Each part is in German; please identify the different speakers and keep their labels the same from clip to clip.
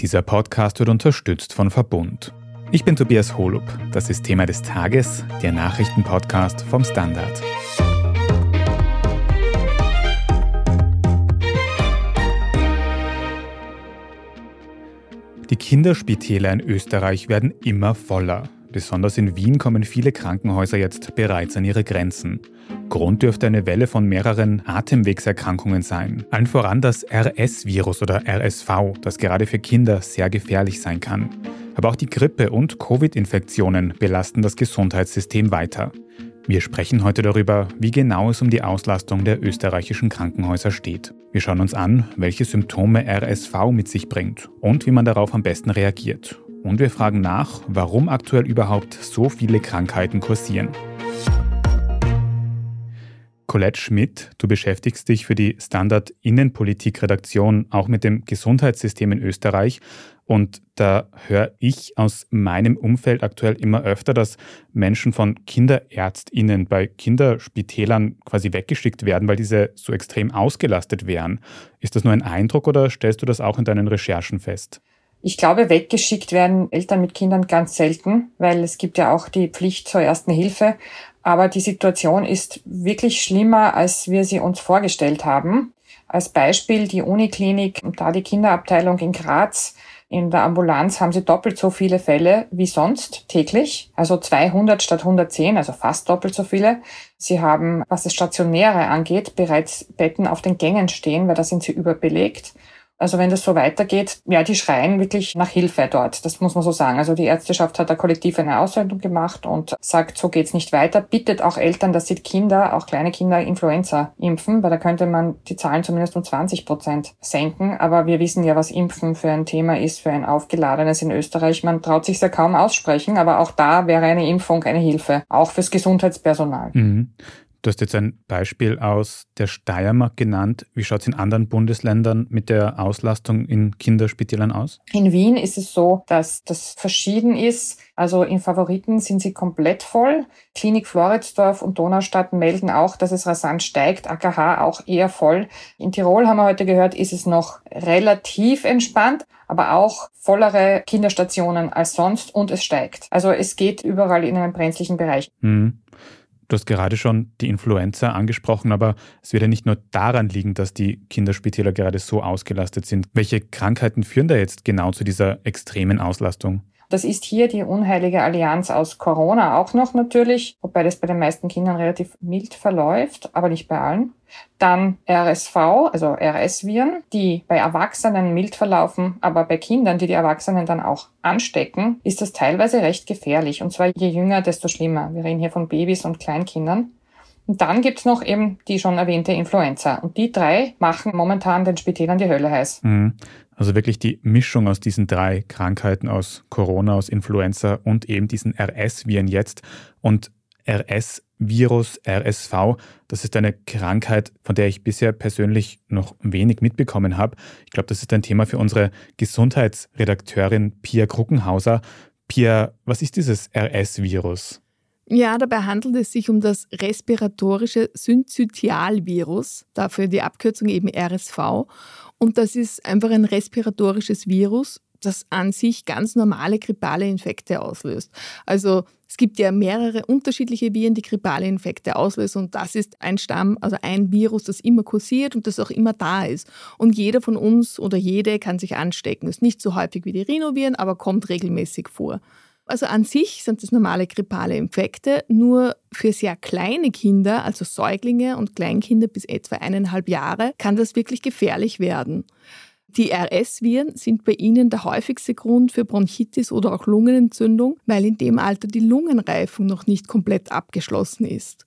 Speaker 1: Dieser Podcast wird unterstützt von Verbund. Ich bin Tobias Holub. Das ist Thema des Tages, der Nachrichtenpodcast vom Standard. Die Kinderspitäler in Österreich werden immer voller. Besonders in Wien kommen viele Krankenhäuser jetzt bereits an ihre Grenzen. Grund dürfte eine Welle von mehreren Atemwegserkrankungen sein. Allen voran das RS-Virus oder RSV, das gerade für Kinder sehr gefährlich sein kann. Aber auch die Grippe- und Covid-Infektionen belasten das Gesundheitssystem weiter. Wir sprechen heute darüber, wie genau es um die Auslastung der österreichischen Krankenhäuser steht. Wir schauen uns an, welche Symptome RSV mit sich bringt und wie man darauf am besten reagiert. Und wir fragen nach, warum aktuell überhaupt so viele Krankheiten kursieren. Colette Schmidt, du beschäftigst dich für die Standard Innenpolitik-Redaktion auch mit dem Gesundheitssystem in Österreich. Und da höre ich aus meinem Umfeld aktuell immer öfter, dass Menschen von KinderärztInnen bei Kinderspitälern quasi weggeschickt werden, weil diese so extrem ausgelastet wären. Ist das nur ein Eindruck oder stellst du das auch in deinen Recherchen fest?
Speaker 2: Ich glaube, weggeschickt werden Eltern mit Kindern ganz selten, weil es gibt ja auch die Pflicht zur ersten Hilfe. Aber die Situation ist wirklich schlimmer, als wir sie uns vorgestellt haben. Als Beispiel die Uniklinik, da die Kinderabteilung in Graz. In der Ambulanz haben sie doppelt so viele Fälle wie sonst täglich, also 200 statt 110, also fast doppelt so viele. Sie haben, was das Stationäre angeht, bereits Betten auf den Gängen stehen, weil da sind sie überbelegt. Also wenn das so weitergeht, ja, die schreien wirklich nach Hilfe dort. Das muss man so sagen. Also die Ärzteschaft hat da kollektiv eine Aussendung gemacht und sagt, so geht's nicht weiter. Bittet auch Eltern, dass sie Kinder, auch kleine Kinder, Influenza impfen, weil da könnte man die Zahlen zumindest um 20 Prozent senken. Aber wir wissen ja, was Impfen für ein Thema ist, für ein aufgeladenes in Österreich. Man traut sich ja kaum aussprechen, aber auch da wäre eine Impfung eine Hilfe, auch fürs Gesundheitspersonal.
Speaker 1: Mhm. Du hast jetzt ein Beispiel aus der Steiermark genannt. Wie schaut es in anderen Bundesländern mit der Auslastung in Kinderspitälern aus?
Speaker 2: In Wien ist es so, dass das verschieden ist. Also in Favoriten sind sie komplett voll. Klinik Floridsdorf und Donaustadt melden auch, dass es rasant steigt. AKH auch eher voll. In Tirol haben wir heute gehört, ist es noch relativ entspannt, aber auch vollere Kinderstationen als sonst und es steigt. Also es geht überall in einem brenzlichen Bereich.
Speaker 1: Mhm. Du hast gerade schon die Influenza angesprochen, aber es wird ja nicht nur daran liegen, dass die Kinderspitäler gerade so ausgelastet sind. Welche Krankheiten führen da jetzt genau zu dieser extremen Auslastung?
Speaker 2: Das ist hier die unheilige Allianz aus Corona auch noch natürlich, wobei das bei den meisten Kindern relativ mild verläuft, aber nicht bei allen. Dann RSV, also RS-Viren, die bei Erwachsenen mild verlaufen, aber bei Kindern, die die Erwachsenen dann auch anstecken, ist das teilweise recht gefährlich. Und zwar je jünger, desto schlimmer. Wir reden hier von Babys und Kleinkindern. Und dann gibt's noch eben die schon erwähnte Influenza. Und die drei machen momentan den Spitälern die Hölle heiß.
Speaker 1: Mhm. Also wirklich die Mischung aus diesen drei Krankheiten, aus Corona, aus Influenza und eben diesen RS-Viren jetzt. Und RS-Virus, RSV, das ist eine Krankheit, von der ich bisher persönlich noch wenig mitbekommen habe. Ich glaube, das ist ein Thema für unsere Gesundheitsredakteurin Pia Kruckenhauser. Pia, was ist dieses RS-Virus?
Speaker 3: Ja, dabei handelt es sich um das respiratorische Synzytialvirus, dafür die Abkürzung eben RSV. Und das ist einfach ein respiratorisches Virus, das an sich ganz normale grippale Infekte auslöst. Also es gibt ja mehrere unterschiedliche Viren, die grippale Infekte auslösen und das ist ein Stamm, also ein Virus, das immer kursiert und das auch immer da ist. Und jeder von uns oder jede kann sich anstecken. Ist nicht so häufig wie die Rhinoviren, aber kommt regelmäßig vor. Also an sich sind es normale grippale Infekte, nur für sehr kleine Kinder, also Säuglinge und Kleinkinder bis etwa eineinhalb Jahre, kann das wirklich gefährlich werden. Die RS-Viren sind bei ihnen der häufigste Grund für Bronchitis oder auch Lungenentzündung, weil in dem Alter die Lungenreifung noch nicht komplett abgeschlossen ist.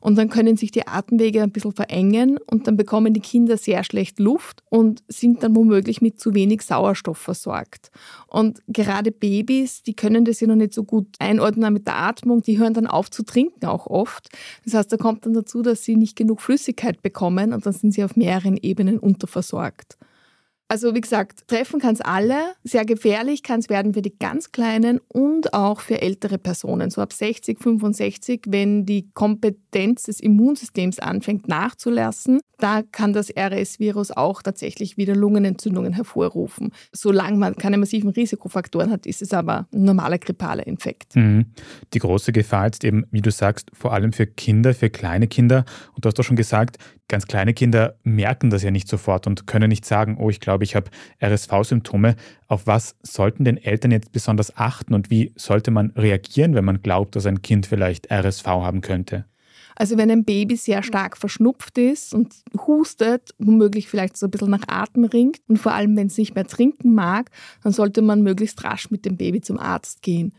Speaker 3: Und dann können sich die Atemwege ein bisschen verengen und dann bekommen die Kinder sehr schlecht Luft und sind dann womöglich mit zu wenig Sauerstoff versorgt. Und gerade Babys, die können das ja noch nicht so gut einordnen mit der Atmung, die hören dann auf zu trinken auch oft. Das heißt, da kommt dann dazu, dass sie nicht genug Flüssigkeit bekommen und dann sind sie auf mehreren Ebenen unterversorgt. Also wie gesagt, treffen kann es alle. Sehr gefährlich kann es werden für die ganz Kleinen und auch für ältere Personen, so ab 60, 65, wenn die Kompetenz des Immunsystems anfängt nachzulassen. Da kann das RS-Virus auch tatsächlich wieder Lungenentzündungen hervorrufen. Solange man keine massiven Risikofaktoren hat, ist es aber ein normaler grippaler Infekt.
Speaker 1: Mhm. Die große Gefahr jetzt eben, wie du sagst, vor allem für Kinder, für kleine Kinder. Und du hast doch schon gesagt, ganz kleine Kinder merken das ja nicht sofort und können nicht sagen, oh, ich glaube, ich habe RSV-Symptome. Auf was sollten denn Eltern jetzt besonders achten und wie sollte man reagieren, wenn man glaubt, dass ein Kind vielleicht RSV haben könnte?
Speaker 3: Also wenn ein Baby sehr stark verschnupft ist und hustet, womöglich vielleicht so ein bisschen nach Atem ringt und vor allem, wenn es nicht mehr trinken mag, dann sollte man möglichst rasch mit dem Baby zum Arzt gehen.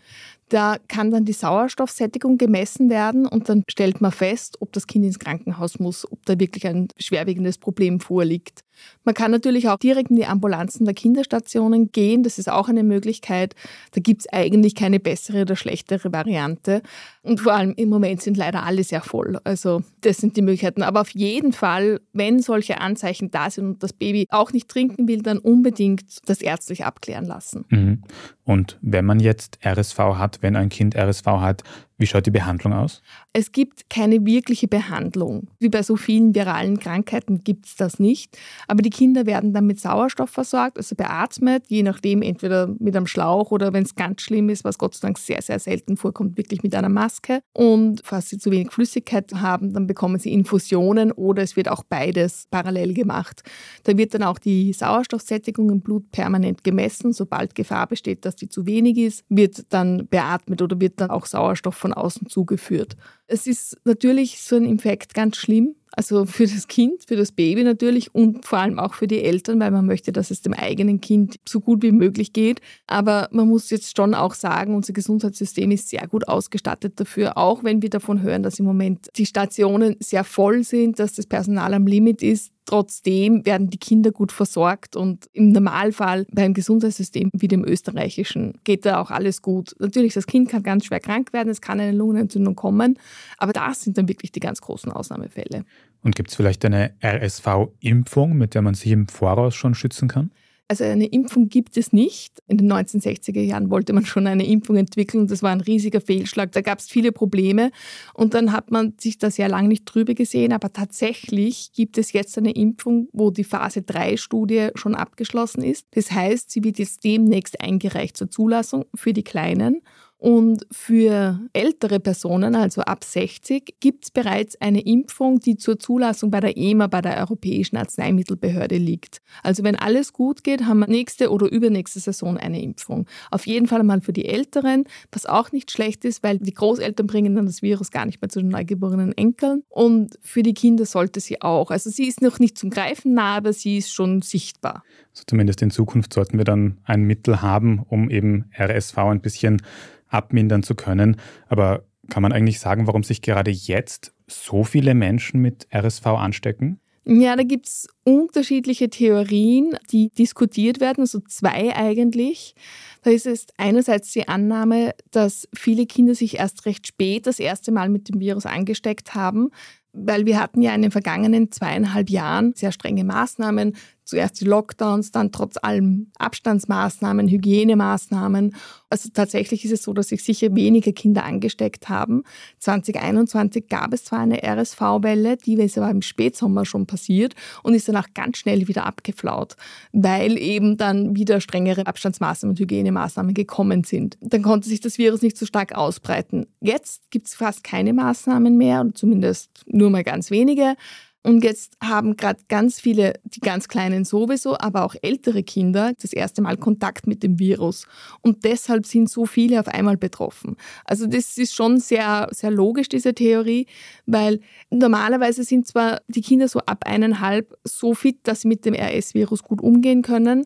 Speaker 3: Da kann dann die Sauerstoffsättigung gemessen werden und dann stellt man fest, ob das Kind ins Krankenhaus muss, ob da wirklich ein schwerwiegendes Problem vorliegt. Man kann natürlich auch direkt in die Ambulanzen der Kinderstationen gehen. Das ist auch eine Möglichkeit. Da gibt es eigentlich keine bessere oder schlechtere Variante. Und vor allem im Moment sind leider alle sehr voll. Also das sind die Möglichkeiten. Aber auf jeden Fall, wenn solche Anzeichen da sind und das Baby auch nicht trinken will, dann unbedingt das ärztlich abklären lassen.
Speaker 1: Mhm. Und wenn man jetzt RSV hat, wenn ein Kind RSV hat, wie schaut die Behandlung aus?
Speaker 3: Es gibt keine wirkliche Behandlung. Wie bei so vielen viralen Krankheiten gibt es das nicht. Aber die Kinder werden dann mit Sauerstoff versorgt, also beatmet, je nachdem, entweder mit einem Schlauch oder wenn es ganz schlimm ist, was Gott sei Dank sehr, sehr selten vorkommt, wirklich mit einer Maske. Und falls sie zu wenig Flüssigkeit haben, dann bekommen sie Infusionen oder es wird auch beides parallel gemacht. Da wird dann auch die Sauerstoffsättigung im Blut permanent gemessen. Sobald Gefahr besteht, dass die zu wenig ist, wird dann beatmet oder wird dann auch Sauerstoff von von außen zugeführt. Es ist natürlich so ein Infekt ganz schlimm, also für das Kind, für das Baby natürlich und vor allem auch für die Eltern, weil man möchte, dass es dem eigenen Kind so gut wie möglich geht. Aber man muss jetzt schon auch sagen, unser Gesundheitssystem ist sehr gut ausgestattet dafür, auch wenn wir davon hören, dass im Moment die Stationen sehr voll sind, dass das Personal am Limit ist. Trotzdem werden die Kinder gut versorgt und im Normalfall beim Gesundheitssystem wie dem österreichischen geht da auch alles gut. Natürlich, das Kind kann ganz schwer krank werden, es kann eine Lungenentzündung kommen, aber das sind dann wirklich die ganz großen Ausnahmefälle.
Speaker 1: Und gibt es vielleicht eine RSV-Impfung, mit der man sich im Voraus schon schützen kann?
Speaker 3: Also eine Impfung gibt es nicht. In den 1960er Jahren wollte man schon eine Impfung entwickeln. Das war ein riesiger Fehlschlag. Da gab es viele Probleme. Und dann hat man sich da sehr lange nicht drüber gesehen. Aber tatsächlich gibt es jetzt eine Impfung, wo die Phase 3-Studie schon abgeschlossen ist. Das heißt, sie wird jetzt demnächst eingereicht zur Zulassung für die Kleinen. Und für ältere Personen, also ab 60, gibt es bereits eine Impfung, die zur Zulassung bei der EMA, bei der Europäischen Arzneimittelbehörde liegt. Also wenn alles gut geht, haben wir nächste oder übernächste Saison eine Impfung. Auf jeden Fall mal für die Älteren, was auch nicht schlecht ist, weil die Großeltern bringen dann das Virus gar nicht mehr zu den neugeborenen Enkeln. Und für die Kinder sollte sie auch. Also sie ist noch nicht zum Greifen nah, aber sie ist schon sichtbar.
Speaker 1: Also zumindest in Zukunft sollten wir dann ein Mittel haben, um eben RSV ein bisschen abmindern zu können. Aber kann man eigentlich sagen, warum sich gerade jetzt so viele Menschen mit RSV anstecken?
Speaker 3: Ja, da gibt es unterschiedliche Theorien, die diskutiert werden, also zwei eigentlich. Da ist es einerseits die Annahme, dass viele Kinder sich erst recht spät das erste Mal mit dem Virus angesteckt haben, weil wir hatten ja in den vergangenen zweieinhalb Jahren sehr strenge Maßnahmen, zuerst die Lockdowns, dann trotz allem Abstandsmaßnahmen, Hygienemaßnahmen. Also tatsächlich ist es so, dass sich sicher weniger Kinder angesteckt haben. 2021 gab es zwar eine RSV-Welle, die ist aber im Spätsommer schon passiert und ist danach ganz schnell wieder abgeflaut, weil eben dann wieder strengere Abstandsmaßnahmen und Hygienemaßnahmen gekommen sind. Dann konnte sich das Virus nicht so stark ausbreiten. Jetzt gibt es fast keine Maßnahmen mehr, zumindest nur mal ganz wenige. Und jetzt haben gerade ganz viele, die ganz Kleinen sowieso, aber auch ältere Kinder das erste Mal Kontakt mit dem Virus. Und deshalb sind so viele auf einmal betroffen. Also das ist schon sehr, sehr logisch, diese Theorie, weil normalerweise sind zwar die Kinder so ab eineinhalb so fit, dass sie mit dem RS-Virus gut umgehen können,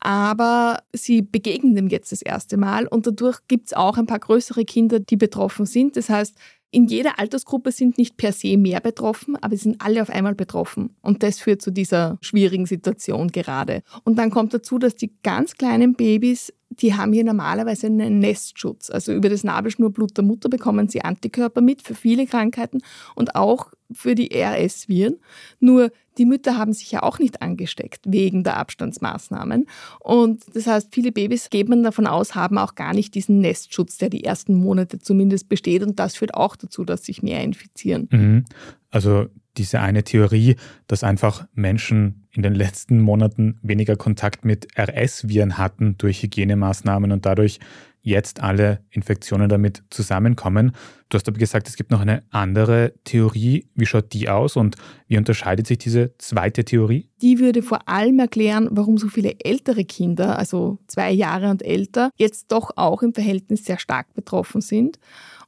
Speaker 3: aber sie begegnen dem jetzt das erste Mal und dadurch gibt es auch ein paar größere Kinder, die betroffen sind. Das heißt, in jeder Altersgruppe sind nicht per se mehr betroffen, aber sie sind alle auf einmal betroffen. Und das führt zu dieser schwierigen Situation gerade. Und dann kommt dazu, dass die ganz kleinen Babys, die haben hier normalerweise einen Nestschutz. Also über das Nabelschnurblut der Mutter bekommen sie Antikörper mit für viele Krankheiten und auch für die RS-Viren. Nur die Mütter haben sich ja auch nicht angesteckt wegen der Abstandsmaßnahmen. Und das heißt, viele Babys, geht man davon aus, haben auch gar nicht diesen Nestschutz, der die ersten Monate zumindest besteht. Und das führt auch dazu, dass sich mehr infizieren.
Speaker 1: Mhm. Also diese eine Theorie, dass einfach Menschen in den letzten Monaten weniger Kontakt mit RS-Viren hatten durch Hygienemaßnahmen und dadurch jetzt alle Infektionen damit zusammenkommen. Du hast aber gesagt, es gibt noch eine andere Theorie. Wie schaut die aus und wie unterscheidet sich diese zweite Theorie?
Speaker 3: Die würde vor allem erklären, warum so viele ältere Kinder, also zwei Jahre und älter, jetzt doch auch im Verhältnis sehr stark betroffen sind.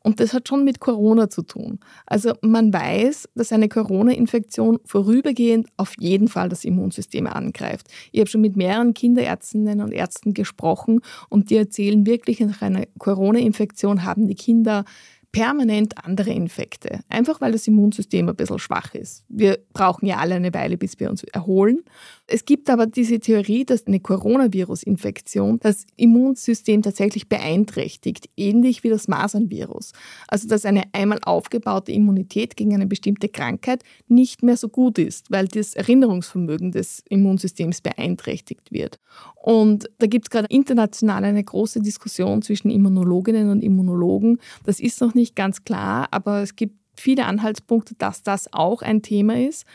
Speaker 3: Und das hat schon mit Corona zu tun. Also man weiß, dass eine Corona-Infektion vorübergehend auf jeden Fall das Immunsystem angreift. Ich habe schon mit mehreren Kinderärztinnen und Ärzten gesprochen und die erzählen wirklich, nach einer Corona-Infektion haben die Kinder permanent andere Infekte. Einfach weil das Immunsystem ein bisschen schwach ist. Wir brauchen ja alle eine Weile, bis wir uns erholen. Es gibt aber diese Theorie, dass eine Coronavirus-Infektion das Immunsystem tatsächlich beeinträchtigt, ähnlich wie das Masernvirus. Also dass eine einmal aufgebaute Immunität gegen eine bestimmte Krankheit nicht mehr so gut ist, weil das Erinnerungsvermögen des Immunsystems beeinträchtigt wird. Und da gibt es gerade international eine große Diskussion zwischen Immunologinnen und Immunologen. Das ist noch nicht ganz klar, aber es gibt viele Anhaltspunkte, dass das auch ein Thema ist.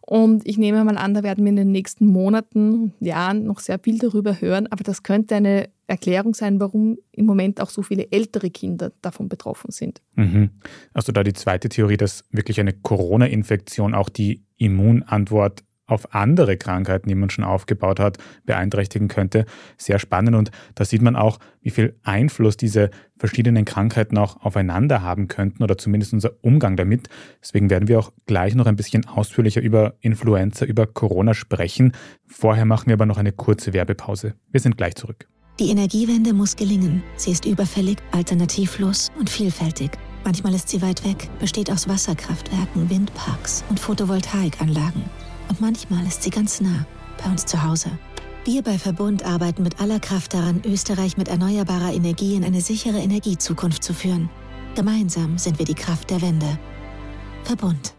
Speaker 3: Und ich nehme mal an, da werden wir in den nächsten Monaten, Jahren noch sehr viel darüber hören. Aber das könnte eine Erklärung sein, warum im Moment auch so viele ältere Kinder davon betroffen sind.
Speaker 1: Mhm. Also da die zweite Theorie, dass wirklich eine Corona-Infektion auch die Immunantwort auf andere Krankheiten, die man schon aufgebaut hat, beeinträchtigen könnte. Sehr spannend und da sieht man auch, wie viel Einfluss diese verschiedenen Krankheiten auch aufeinander haben könnten oder zumindest unser Umgang damit. Deswegen werden wir auch gleich noch ein bisschen ausführlicher über Influenza, über Corona sprechen. Vorher machen wir aber noch eine kurze Werbepause. Wir sind gleich zurück.
Speaker 4: Die Energiewende muss gelingen. Sie ist überfällig, alternativlos und vielfältig. Manchmal ist sie weit weg, besteht aus Wasserkraftwerken, Windparks und Photovoltaikanlagen. Und manchmal ist sie ganz nah, bei uns zu Hause. Wir bei Verbund arbeiten mit aller Kraft daran, Österreich mit erneuerbarer Energie in eine sichere Energiezukunft zu führen. Gemeinsam sind wir die Kraft der Wende. Verbund.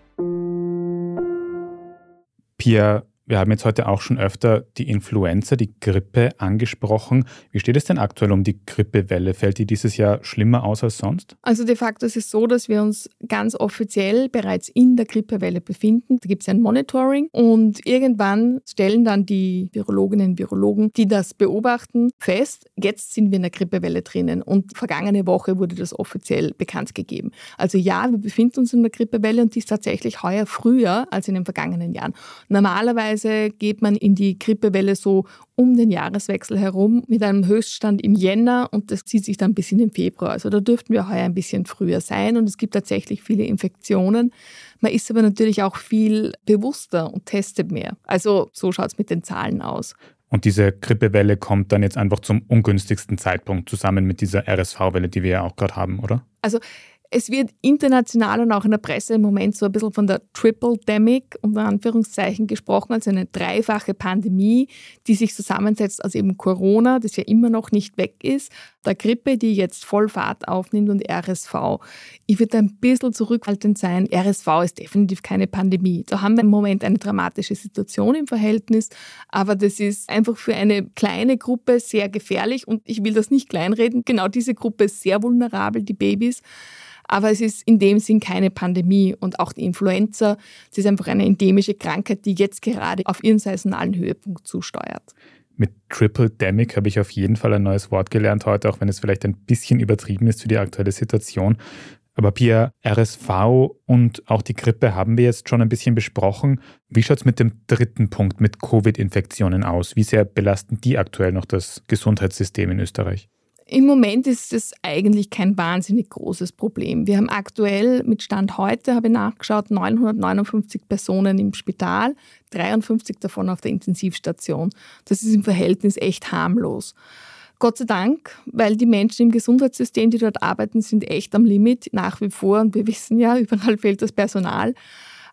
Speaker 1: Pia, wir haben jetzt heute auch schon öfter die Influenza, die Grippe angesprochen. Wie steht es denn aktuell um die Grippewelle? Fällt die dieses Jahr schlimmer aus als sonst?
Speaker 3: Also de facto ist es so, dass wir uns ganz offiziell bereits in der Grippewelle befinden. Da gibt es ein Monitoring und irgendwann stellen dann die Virologinnen und Virologen, die das beobachten, fest, jetzt sind wir in der Grippewelle drinnen und vergangene Woche wurde das offiziell bekannt gegeben. Also ja, wir befinden uns in der Grippewelle und die ist tatsächlich heuer früher als in den vergangenen Jahren. Normalerweise Normalerweise geht man in die Grippewelle so um den Jahreswechsel herum mit einem Höchststand im Jänner und das zieht sich dann bis in den Februar. Also da dürften wir heuer ein bisschen früher sein und es gibt tatsächlich viele Infektionen. Man ist aber natürlich auch viel bewusster und testet mehr. Also so schaut es mit den Zahlen aus.
Speaker 1: Und diese Grippewelle kommt dann jetzt einfach zum ungünstigsten Zeitpunkt zusammen mit dieser RSV-Welle, die wir ja auch gerade haben, oder?
Speaker 3: Also es wird international und auch in der Presse im Moment so ein bisschen von der Triple-Demic unter Anführungszeichen gesprochen, also eine dreifache Pandemie, die sich zusammensetzt aus eben Corona, das ja immer noch nicht weg ist, der Grippe, die jetzt voll Fahrt aufnimmt und RSV. Ich würde ein bisschen zurückhaltend sein. RSV ist definitiv keine Pandemie. Da haben wir im Moment eine dramatische Situation im Verhältnis, aber das ist einfach für eine kleine Gruppe sehr gefährlich und ich will das nicht kleinreden. Genau diese Gruppe ist sehr vulnerabel, die Babys. Aber es ist in dem Sinn keine Pandemie und auch die Influenza, es ist einfach eine endemische Krankheit, die jetzt gerade auf ihren saisonalen Höhepunkt zusteuert.
Speaker 1: Mit Triple Demic habe ich auf jeden Fall ein neues Wort gelernt heute, auch wenn es vielleicht ein bisschen übertrieben ist für die aktuelle Situation. Aber Pia, RSV und auch die Grippe haben wir jetzt schon ein bisschen besprochen. Wie schaut es mit dem dritten Punkt, mit Covid-Infektionen aus? Wie sehr belasten die aktuell noch das Gesundheitssystem in Österreich?
Speaker 3: Im Moment ist es eigentlich kein wahnsinnig großes Problem. Wir haben aktuell mit Stand heute, habe ich nachgeschaut, 959 Personen im Spital, 53 davon auf der Intensivstation. Das ist im Verhältnis echt harmlos. Gott sei Dank, weil die Menschen im Gesundheitssystem, die dort arbeiten, sind echt am Limit nach wie vor. Und wir wissen ja, überall fehlt das Personal.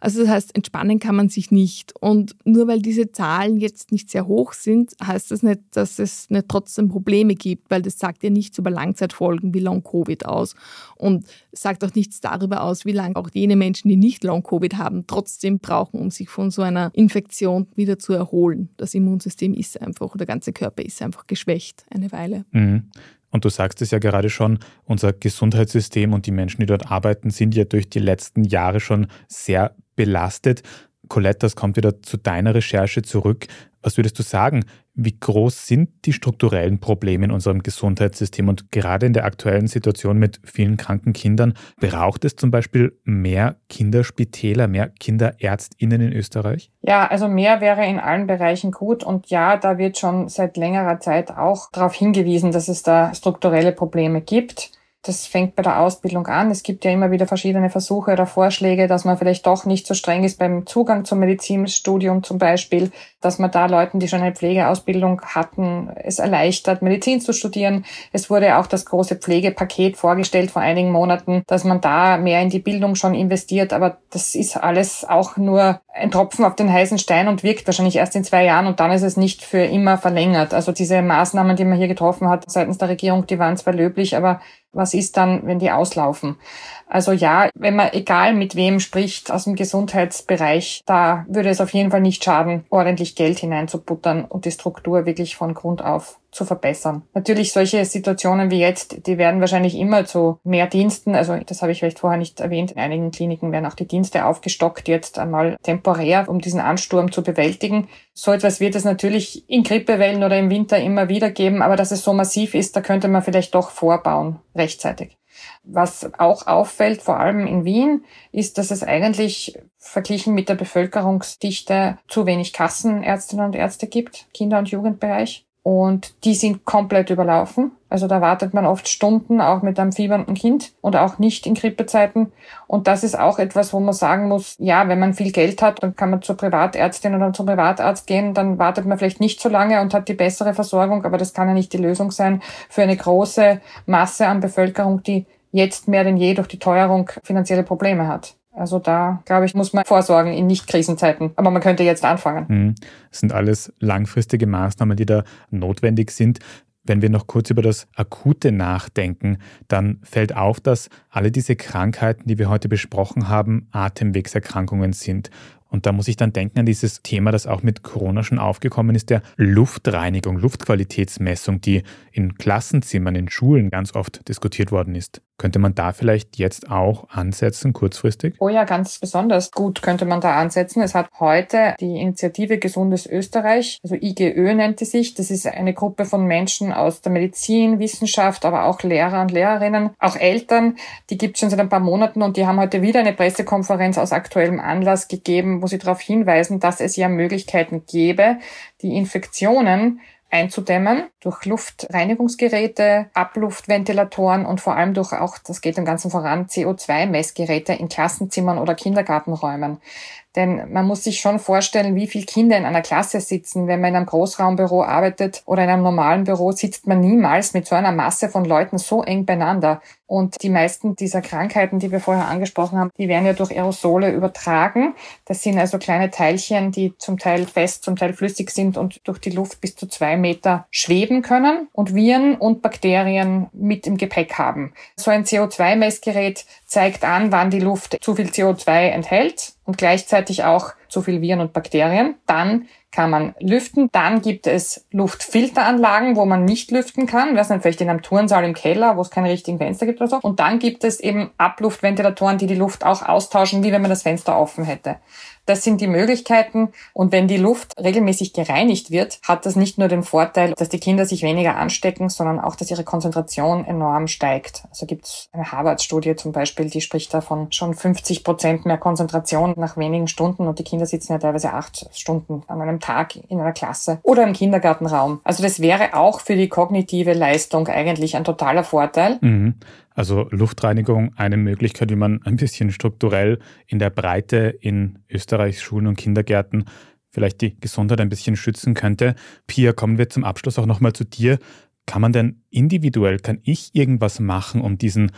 Speaker 3: Also das heißt, entspannen kann man sich nicht. Und nur weil diese Zahlen jetzt nicht sehr hoch sind, heißt das nicht, dass es nicht trotzdem Probleme gibt, weil das sagt ja nichts über Langzeitfolgen wie Long-Covid aus und sagt auch nichts darüber aus, wie lange auch jene Menschen, die nicht Long-Covid haben, trotzdem brauchen, um sich von so einer Infektion wieder zu erholen. Das Immunsystem ist einfach, der ganze Körper ist einfach geschwächt eine Weile.
Speaker 1: Mhm. Und du sagst es ja gerade schon, unser Gesundheitssystem und die Menschen, die dort arbeiten, sind ja durch die letzten Jahre schon sehr belastet. Colette, das kommt wieder zu deiner Recherche zurück. Was würdest du sagen? Wie groß sind die strukturellen Probleme in unserem Gesundheitssystem? Und gerade in der aktuellen Situation mit vielen kranken Kindern, braucht es zum Beispiel mehr Kinderspitäler, mehr Kinderärztinnen in Österreich?
Speaker 2: Ja, also mehr wäre in allen Bereichen gut. Und ja, da wird schon seit längerer Zeit auch darauf hingewiesen, dass es da strukturelle Probleme gibt. Das fängt bei der Ausbildung an. Es gibt ja immer wieder verschiedene Versuche oder Vorschläge, dass man vielleicht doch nicht so streng ist beim Zugang zum Medizinstudium zum Beispiel, dass man da Leuten, die schon eine Pflegeausbildung hatten, es erleichtert, Medizin zu studieren. Es wurde auch das große Pflegepaket vorgestellt vor einigen Monaten, dass man da mehr in die Bildung schon investiert. Aber das ist alles auch nur ein Tropfen auf den heißen Stein und wirkt wahrscheinlich erst in zwei Jahren und dann ist es nicht für immer verlängert. Also diese Maßnahmen, die man hier getroffen hat seitens der Regierung, die waren zwar löblich, aber was ist dann, wenn die auslaufen? Also ja, wenn man egal mit wem spricht aus dem Gesundheitsbereich, da würde es auf jeden Fall nicht schaden, ordentlich Geld hineinzubuttern und die Struktur wirklich von Grund auf zu verbessern. Natürlich solche Situationen wie jetzt, die werden wahrscheinlich immer zu mehr Diensten, also das habe ich vielleicht vorher nicht erwähnt, in einigen Kliniken werden auch die Dienste aufgestockt, jetzt einmal temporär, um diesen Ansturm zu bewältigen. So etwas wird es natürlich in Grippewellen oder im Winter immer wieder geben, aber dass es so massiv ist, da könnte man vielleicht doch vorbauen, rechtzeitig. Was auch auffällt, vor allem in Wien, ist, dass es eigentlich verglichen mit der Bevölkerungsdichte zu wenig Kassenärztinnen und Ärzte gibt, Kinder- und Jugendbereich. Und die sind komplett überlaufen. Also da wartet man oft Stunden, auch mit einem fiebernden Kind und auch nicht in Grippezeiten. Und das ist auch etwas, wo man sagen muss, ja, wenn man viel Geld hat, dann kann man zur Privatärztin oder zum Privatarzt gehen, dann wartet man vielleicht nicht so lange und hat die bessere Versorgung, aber das kann ja nicht die Lösung sein für eine große Masse an Bevölkerung, die jetzt mehr denn je durch die Teuerung finanzielle Probleme hat. Also da, glaube ich, muss man vorsorgen in Nicht-Krisenzeiten. Aber man könnte jetzt anfangen.
Speaker 1: Mhm. Das sind alles langfristige Maßnahmen, die da notwendig sind. Wenn wir noch kurz über das Akute nachdenken, dann fällt auf, dass alle diese Krankheiten, die wir heute besprochen haben, Atemwegserkrankungen sind. Und da muss ich dann denken an dieses Thema, das auch mit Corona schon aufgekommen ist, der Luftreinigung, Luftqualitätsmessung, die in Klassenzimmern, in Schulen ganz oft diskutiert worden ist. Könnte man da vielleicht jetzt auch ansetzen, kurzfristig?
Speaker 2: Oh ja, ganz besonders gut könnte man da ansetzen. Es hat heute die Initiative Gesundes Österreich, also IGÖ nennt sie sich. Das ist eine Gruppe von Menschen aus der Medizin, Wissenschaft, aber auch Lehrer und Lehrerinnen, auch Eltern. Die gibt es schon seit ein paar Monaten und die haben heute wieder eine Pressekonferenz aus aktuellem Anlass gegeben, wo sie darauf hinweisen, dass es ja Möglichkeiten gäbe, die Infektionen einzudämmen durch Luftreinigungsgeräte, Abluftventilatoren und vor allem durch auch, das geht im Ganzen voran, CO2-Messgeräte in Klassenzimmern oder Kindergartenräumen. Denn man muss sich schon vorstellen, wie viele Kinder in einer Klasse sitzen. Wenn man in einem Großraumbüro arbeitet oder in einem normalen Büro, sitzt man niemals mit so einer Masse von Leuten so eng beieinander. Und die meisten dieser Krankheiten, die wir vorher angesprochen haben, die werden ja durch Aerosole übertragen. Das sind also kleine Teilchen, die zum Teil fest, zum Teil flüssig sind und durch die Luft bis zu zwei Meter schweben können und Viren und Bakterien mit im Gepäck haben. So ein CO2-Messgerät zeigt an, wann die Luft zu viel CO2 enthält und gleichzeitig auch zu viel Viren und Bakterien. Dann kann man lüften. Dann gibt es Luftfilteranlagen, wo man nicht lüften kann. Was nicht, vielleicht in einem Turnsaal im Keller, wo es keine richtigen Fenster gibt oder so. Und dann gibt es eben Abluftventilatoren, die die Luft auch austauschen, wie wenn man das Fenster offen hätte. Das sind die Möglichkeiten. Und wenn die Luft regelmäßig gereinigt wird, hat das nicht nur den Vorteil, dass die Kinder sich weniger anstecken, sondern auch, dass ihre Konzentration enorm steigt. Also gibt es eine Harvard-Studie zum Beispiel, die spricht davon schon 50 Prozent mehr Konzentration nach wenigen Stunden. Und die Kinder sitzen ja teilweise acht Stunden an einem Tag in einer Klasse oder im Kindergartenraum. Also das wäre auch für die kognitive Leistung eigentlich ein totaler Vorteil.
Speaker 1: Mhm. Also Luftreinigung eine Möglichkeit, wie man ein bisschen strukturell in der Breite in Österreichs Schulen und Kindergärten vielleicht die Gesundheit ein bisschen schützen könnte. Pia, kommen wir zum Abschluss auch nochmal zu dir. Kann man denn individuell, kann ich irgendwas machen, um diesen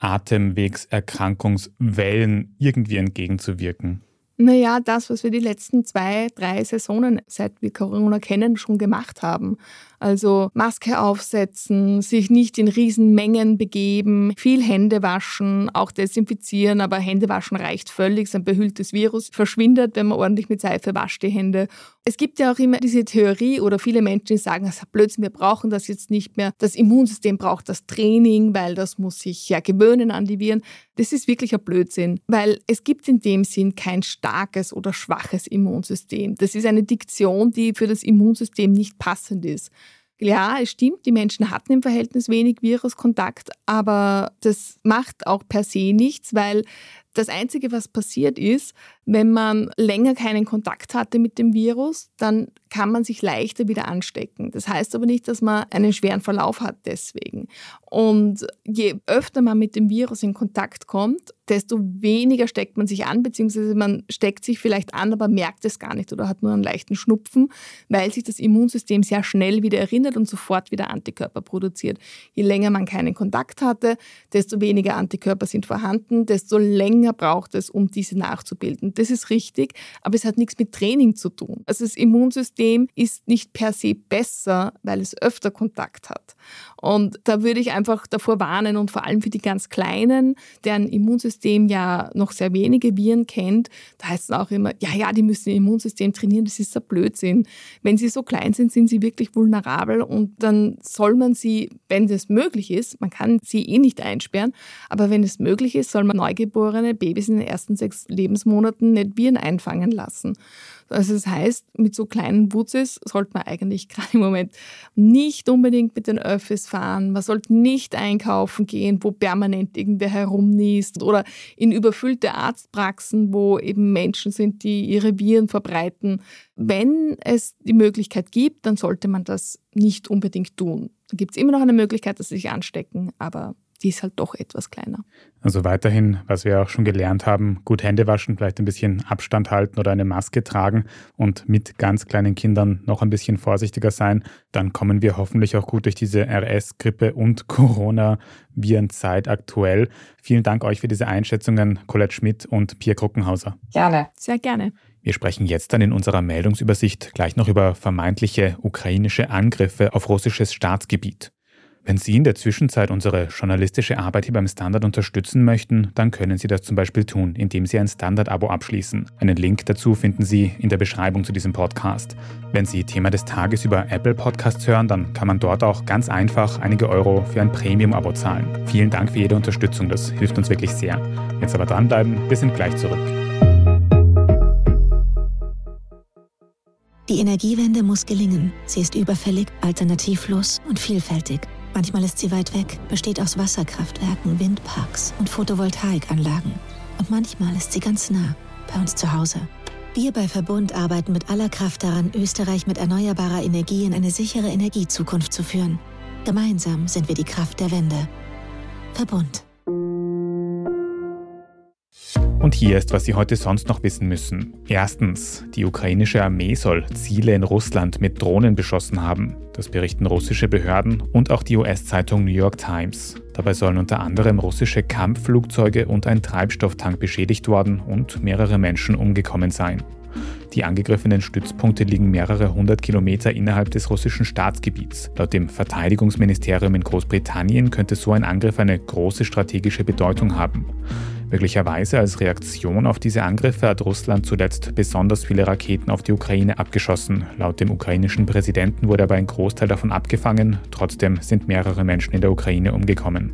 Speaker 1: Atemwegserkrankungswellen irgendwie entgegenzuwirken?
Speaker 3: Naja, das, was wir die letzten zwei, drei Saisonen, seit wir Corona kennen, schon gemacht haben. Also Maske aufsetzen, sich nicht in Riesenmengen begeben, viel Hände waschen, auch desinfizieren, aber Hände waschen reicht völlig. Sein behülltes Virus verschwindet, wenn man ordentlich mit Seife wascht die Hände. Es gibt ja auch immer diese Theorie oder viele Menschen, die sagen, das ist Blödsinn, wir brauchen das jetzt nicht mehr. Das Immunsystem braucht das Training, weil das muss sich ja gewöhnen an die Viren. Das ist wirklich ein Blödsinn, weil es gibt in dem Sinn kein starkes oder schwaches Immunsystem. Das ist eine Diktion, die für das Immunsystem nicht passend ist. Ja, es stimmt, die Menschen hatten im Verhältnis wenig Viruskontakt, aber das macht auch per se nichts, weil das Einzige, was passiert ist, wenn man länger keinen Kontakt hatte mit dem Virus, dann kann man sich leichter wieder anstecken. Das heißt aber nicht, dass man einen schweren Verlauf hat deswegen. Und je öfter man mit dem Virus in Kontakt kommt, desto weniger steckt man sich an, beziehungsweise man steckt sich vielleicht an, aber merkt es gar nicht oder hat nur einen leichten Schnupfen, weil sich das Immunsystem sehr schnell wieder erinnert und sofort wieder Antikörper produziert. Je länger man keinen Kontakt hatte, desto weniger Antikörper sind vorhanden, desto länger braucht es, um diese nachzubilden. Das ist richtig, aber es hat nichts mit Training zu tun. Also das Immunsystem ist nicht per se besser, weil es öfter Kontakt hat. Und da würde ich einfach davor warnen und vor allem für die ganz Kleinen, deren Immunsystem ja noch sehr wenige Viren kennt, da heißt es auch immer, ja, ja, die müssen ihr Immunsystem trainieren, das ist ein Blödsinn. Wenn sie so klein sind, sind sie wirklich vulnerabel und dann soll man sie, wenn das möglich ist, man kann sie eh nicht einsperren, aber wenn es möglich ist, soll man neugeborene Babys in den ersten sechs Lebensmonaten nicht Viren einfangen lassen. Also das heißt, mit so kleinen Wutzes sollte man eigentlich gerade im Moment nicht unbedingt mit den Öffis fahren. Man sollte nicht einkaufen gehen, wo permanent irgendwer herumniest oder in überfüllte Arztpraxen, wo eben Menschen sind, die ihre Viren verbreiten. Wenn es die Möglichkeit gibt, dann sollte man das nicht unbedingt tun. Da gibt es immer noch eine Möglichkeit, dass sie sich anstecken, aber die ist halt doch etwas kleiner.
Speaker 1: Also weiterhin, was wir auch schon gelernt haben, gut Hände waschen, vielleicht ein bisschen Abstand halten oder eine Maske tragen und mit ganz kleinen Kindern noch ein bisschen vorsichtiger sein. Dann kommen wir hoffentlich auch gut durch diese RS, Grippe und Corona-Virenzeit aktuell. Vielen Dank euch für diese Einschätzungen, Colette Schmidt und Pierre Kruckenhauser.
Speaker 2: Gerne.
Speaker 3: Sehr gerne.
Speaker 1: Wir sprechen jetzt dann in unserer Meldungsübersicht gleich noch über vermeintliche ukrainische Angriffe auf russisches Staatsgebiet. Wenn Sie in der Zwischenzeit unsere journalistische Arbeit hier beim Standard unterstützen möchten, dann können Sie das zum Beispiel tun, indem Sie ein Standard-Abo abschließen. Einen Link dazu finden Sie in der Beschreibung zu diesem Podcast. Wenn Sie Thema des Tages über Apple Podcasts hören, dann kann man dort auch ganz einfach einige Euro für ein Premium-Abo zahlen. Vielen Dank für jede Unterstützung, das hilft uns wirklich sehr. Jetzt aber dranbleiben, wir sind gleich zurück.
Speaker 4: Die Energiewende muss gelingen. Sie ist überfällig, alternativlos und vielfältig. Manchmal ist sie weit weg, besteht aus Wasserkraftwerken, Windparks und Photovoltaikanlagen. Und manchmal ist sie ganz nah, bei uns zu Hause. Wir bei Verbund arbeiten mit aller Kraft daran, Österreich mit erneuerbarer Energie in eine sichere Energiezukunft zu führen. Gemeinsam sind wir die Kraft der Wende. Verbund.
Speaker 1: Und hier ist, was Sie heute sonst noch wissen müssen. Erstens, die ukrainische Armee soll Ziele in Russland mit Drohnen beschossen haben. Das berichten russische Behörden und auch die US-Zeitung New York Times. Dabei sollen unter anderem russische Kampfflugzeuge und ein Treibstofftank beschädigt worden und mehrere Menschen umgekommen sein. Die angegriffenen Stützpunkte liegen mehrere hundert Kilometer innerhalb des russischen Staatsgebiets. Laut dem Verteidigungsministerium in Großbritannien könnte so ein Angriff eine große strategische Bedeutung haben. Möglicherweise als Reaktion auf diese Angriffe hat Russland zuletzt besonders viele Raketen auf die Ukraine abgeschossen. Laut dem ukrainischen Präsidenten wurde aber ein Großteil davon abgefangen. Trotzdem sind mehrere Menschen in der Ukraine umgekommen.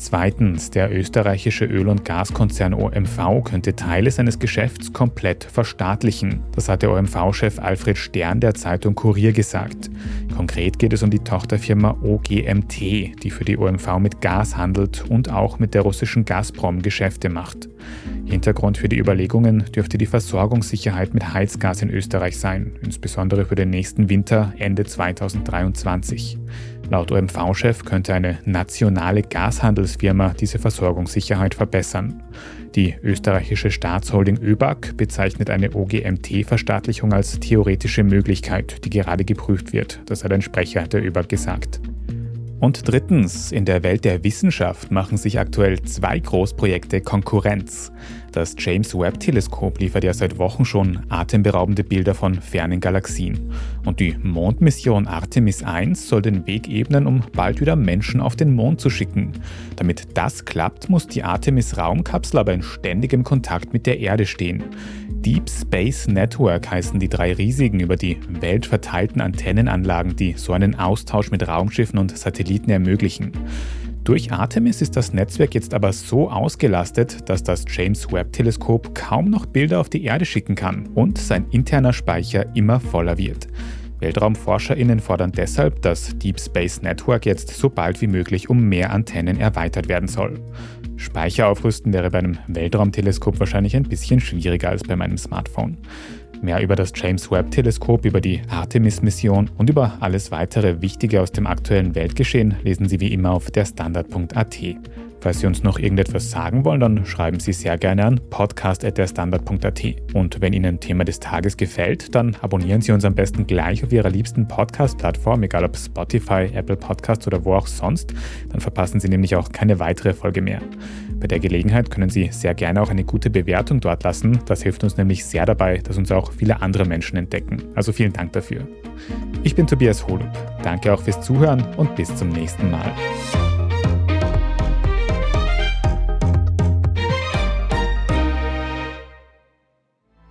Speaker 1: Zweitens, der österreichische Öl- und Gaskonzern OMV könnte Teile seines Geschäfts komplett verstaatlichen. Das hat der OMV-Chef Alfred Stern der Zeitung Kurier gesagt. Konkret geht es um die Tochterfirma OGMT, die für die OMV mit Gas handelt und auch mit der russischen Gazprom Geschäfte macht. Hintergrund für die Überlegungen dürfte die Versorgungssicherheit mit Heizgas in Österreich sein, insbesondere für den nächsten Winter Ende 2023. Laut OMV-Chef könnte eine nationale Gashandelsfirma diese Versorgungssicherheit verbessern. Die österreichische Staatsholding ÖBAG bezeichnet eine OGMT-Verstaatlichung als theoretische Möglichkeit, die gerade geprüft wird. Das hat ein Sprecher der ÖBAG gesagt. Und drittens, in der Welt der Wissenschaft machen sich aktuell zwei Großprojekte Konkurrenz. Das James Webb Teleskop liefert ja seit Wochen schon atemberaubende Bilder von fernen Galaxien. Und die Mondmission Artemis 1 soll den Weg ebnen, um bald wieder Menschen auf den Mond zu schicken. Damit das klappt, muss die Artemis Raumkapsel aber in ständigem Kontakt mit der Erde stehen. Deep Space Network heißen die drei riesigen über die Welt verteilten Antennenanlagen, die so einen Austausch mit Raumschiffen und Satelliten ermöglichen. Durch Artemis ist das Netzwerk jetzt aber so ausgelastet, dass das James Webb Teleskop kaum noch Bilder auf die Erde schicken kann und sein interner Speicher immer voller wird. WeltraumforscherInnen fordern deshalb, dass Deep Space Network jetzt so bald wie möglich um mehr Antennen erweitert werden soll. Speicher aufrüsten wäre bei einem Weltraumteleskop wahrscheinlich ein bisschen schwieriger als bei meinem Smartphone. Mehr über das James Webb Teleskop, über die Artemis-Mission und über alles weitere Wichtige aus dem aktuellen Weltgeschehen lesen Sie wie immer auf der Standard.at. Falls Sie uns noch irgendetwas sagen wollen, dann schreiben Sie sehr gerne an podcast.derstandard.at. Und wenn Ihnen Thema des Tages gefällt, dann abonnieren Sie uns am besten gleich auf Ihrer liebsten Podcast-Plattform, egal ob Spotify, Apple Podcasts oder wo auch sonst. Dann verpassen Sie nämlich auch keine weitere Folge mehr. Bei der Gelegenheit können Sie sehr gerne auch eine gute Bewertung dort lassen. Das hilft uns nämlich sehr dabei, dass uns auch viele andere Menschen entdecken. Also vielen Dank dafür. Ich bin Tobias Holub. Danke auch fürs Zuhören und bis zum nächsten Mal.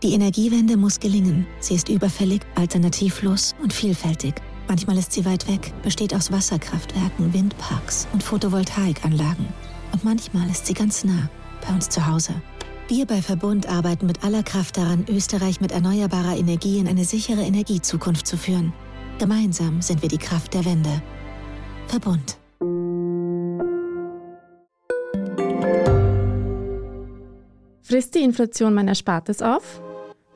Speaker 4: Die Energiewende muss gelingen. Sie ist überfällig, alternativlos und vielfältig. Manchmal ist sie weit weg, besteht aus Wasserkraftwerken, Windparks und Photovoltaikanlagen. Und manchmal ist sie ganz nah, bei uns zu Hause. Wir bei Verbund arbeiten mit aller Kraft daran, Österreich mit erneuerbarer Energie in eine sichere Energiezukunft zu führen. Gemeinsam sind wir die Kraft der Wende. Verbund.
Speaker 3: Frisst die Inflation mein Erspartes auf?